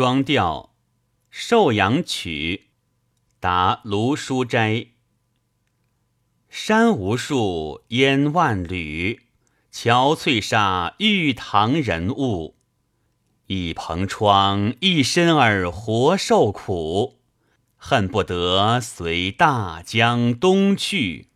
双调《寿阳曲》答卢书斋。山无数，烟万缕，憔悴煞玉堂人物。一蓬窗，一身儿活受苦，恨不得随大江东去。